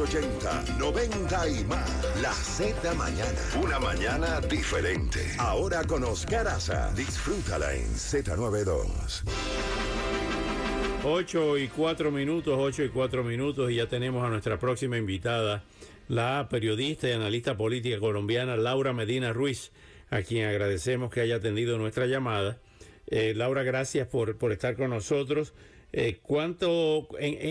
80, 90 y más. La Z Mañana, una mañana diferente. Ahora con Oscar Aza, disfrútala en Z92. 8 y 4 minutos, 8 y 4 minutos y ya tenemos a nuestra próxima invitada, la periodista y analista política colombiana Laura Medina Ruiz, a quien agradecemos que haya atendido nuestra llamada. Eh, Laura, gracias por, por estar con nosotros. Eh, ¿cuánto,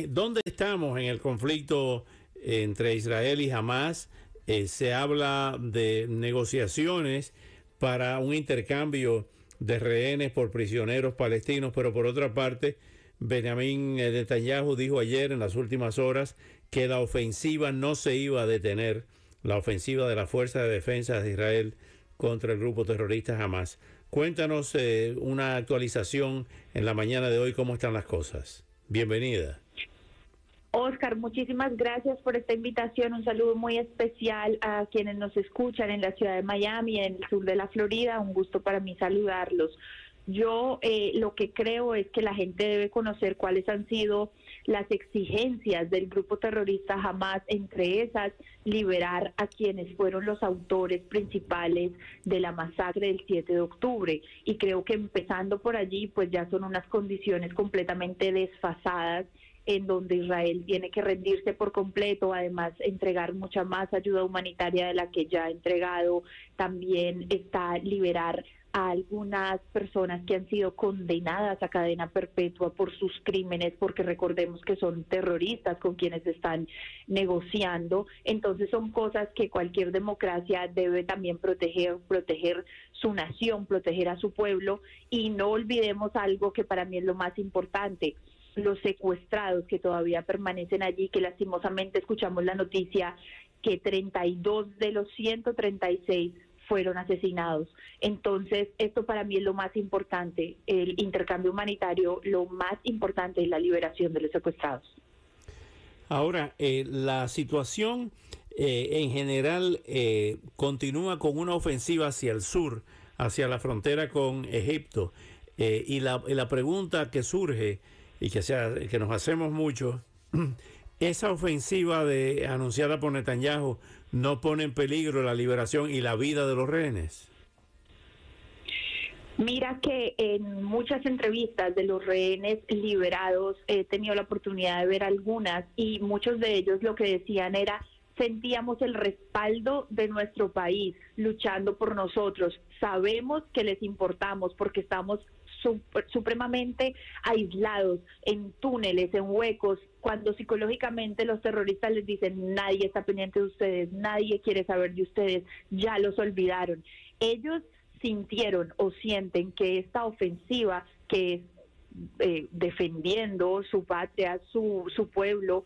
¿Dónde estamos en el conflicto entre Israel y Hamas? Eh, se habla de negociaciones para un intercambio de rehenes por prisioneros palestinos, pero por otra parte, Benjamín Netanyahu dijo ayer en las últimas horas que la ofensiva no se iba a detener, la ofensiva de la Fuerza de Defensa de Israel contra el grupo terrorista Hamas. Cuéntanos eh, una actualización en la mañana de hoy, cómo están las cosas. Bienvenida. Oscar, muchísimas gracias por esta invitación. Un saludo muy especial a quienes nos escuchan en la ciudad de Miami, en el sur de la Florida. Un gusto para mí saludarlos. Yo eh, lo que creo es que la gente debe conocer cuáles han sido las exigencias del grupo terrorista Hamas, entre esas liberar a quienes fueron los autores principales de la masacre del 7 de octubre. Y creo que empezando por allí, pues ya son unas condiciones completamente desfasadas en donde Israel tiene que rendirse por completo, además entregar mucha más ayuda humanitaria de la que ya ha entregado, también está liberar a algunas personas que han sido condenadas a cadena perpetua por sus crímenes, porque recordemos que son terroristas con quienes están negociando. Entonces son cosas que cualquier democracia debe también proteger, proteger su nación, proteger a su pueblo. Y no olvidemos algo que para mí es lo más importante los secuestrados que todavía permanecen allí, que lastimosamente escuchamos la noticia que 32 de los 136 fueron asesinados. Entonces, esto para mí es lo más importante, el intercambio humanitario, lo más importante es la liberación de los secuestrados. Ahora, eh, la situación eh, en general eh, continúa con una ofensiva hacia el sur, hacia la frontera con Egipto. y, la, y la pregunta que surge y que, sea, que nos hacemos mucho, esa ofensiva de, anunciada por Netanyahu no pone en peligro la liberación y la vida de los rehenes? Mira que en muchas entrevistas de los rehenes liberados he tenido la oportunidad de ver algunas y muchos de ellos lo que decían era sentíamos el respaldo de nuestro país luchando por nosotros. Sabemos que les importamos porque estamos supremamente aislados en túneles, en huecos, cuando psicológicamente los terroristas les dicen nadie está pendiente de ustedes, nadie quiere saber de ustedes, ya los olvidaron. Ellos sintieron o sienten que esta ofensiva que es eh, defendiendo su patria, su, su pueblo,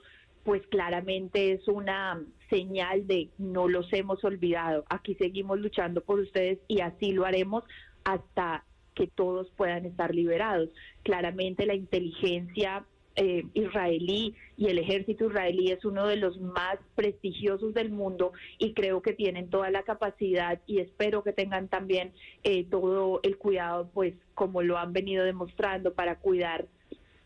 pues claramente es una señal de no los hemos olvidado, aquí seguimos luchando por ustedes y así lo haremos hasta que todos puedan estar liberados. Claramente la inteligencia eh, israelí y el ejército israelí es uno de los más prestigiosos del mundo y creo que tienen toda la capacidad y espero que tengan también eh, todo el cuidado, pues como lo han venido demostrando para cuidar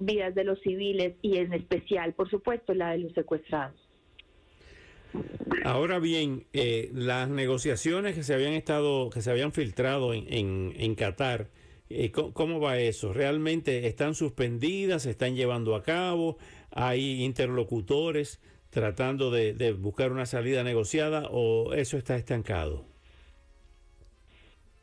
vidas de los civiles y en especial, por supuesto, la de los secuestrados. Ahora bien, eh, las negociaciones que se habían estado, que se habían filtrado en, en, Qatar, eh, ¿Cómo va eso? ¿Realmente están suspendidas? ¿Se están llevando a cabo? ¿Hay interlocutores tratando de, buscar una salida negociada o eso está estancado?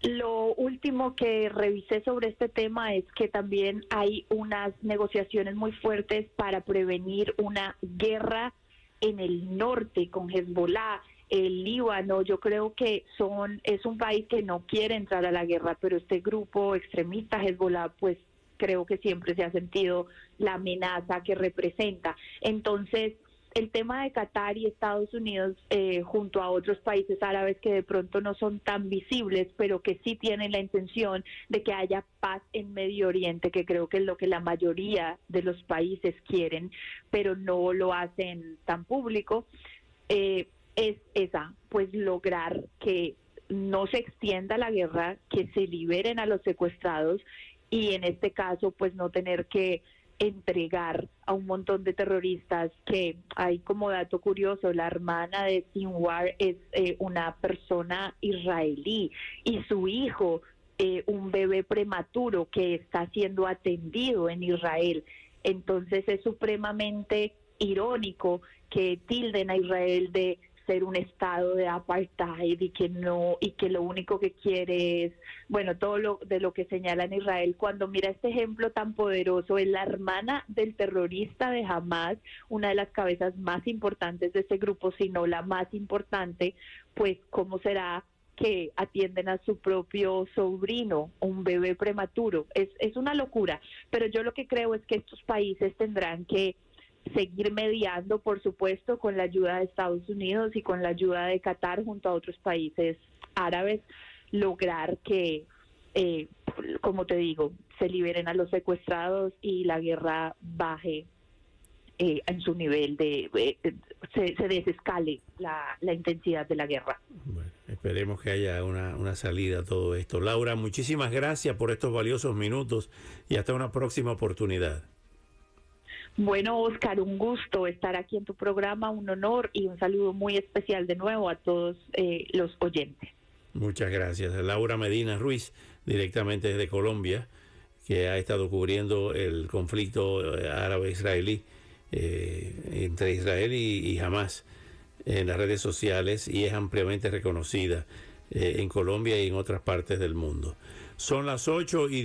Lo último que revisé sobre este tema es que también hay unas negociaciones muy fuertes para prevenir una guerra en el norte con Hezbollah el Líbano, yo creo que son es un país que no quiere entrar a la guerra, pero este grupo extremista Hezbollah, pues creo que siempre se ha sentido la amenaza que representa. Entonces, el tema de Qatar y Estados Unidos eh, junto a otros países árabes que de pronto no son tan visibles, pero que sí tienen la intención de que haya paz en Medio Oriente, que creo que es lo que la mayoría de los países quieren, pero no lo hacen tan público, eh, es esa, pues lograr que no se extienda la guerra, que se liberen a los secuestrados y en este caso pues no tener que entregar a un montón de terroristas que hay como dato curioso, la hermana de Sinwar es eh, una persona israelí y su hijo, eh, un bebé prematuro que está siendo atendido en Israel. Entonces es supremamente irónico que tilden a Israel de ser un estado de apartheid y que no y que lo único que quiere es bueno todo lo de lo que señala en Israel cuando mira este ejemplo tan poderoso es la hermana del terrorista de Hamas una de las cabezas más importantes de ese grupo si no la más importante pues cómo será que atienden a su propio sobrino, un bebé prematuro. Es, es una locura, pero yo lo que creo es que estos países tendrán que seguir mediando, por supuesto, con la ayuda de Estados Unidos y con la ayuda de Qatar junto a otros países árabes, lograr que, eh, como te digo, se liberen a los secuestrados y la guerra baje eh, en su nivel de eh, se, se, desescale la, intensidad de la guerra. Esperemos que haya una, una salida a todo esto. Laura, muchísimas gracias por estos valiosos minutos y hasta una próxima oportunidad. Bueno, Oscar, un gusto estar aquí en tu programa, un honor y un saludo muy especial de nuevo a todos eh, los oyentes. Muchas gracias. Laura Medina Ruiz, directamente desde Colombia, que ha estado cubriendo el conflicto eh, árabe-israelí eh, entre Israel y, y, Hamas en las redes sociales y es ampliamente reconocida eh, en Colombia y en otras partes del mundo. Son las 8 y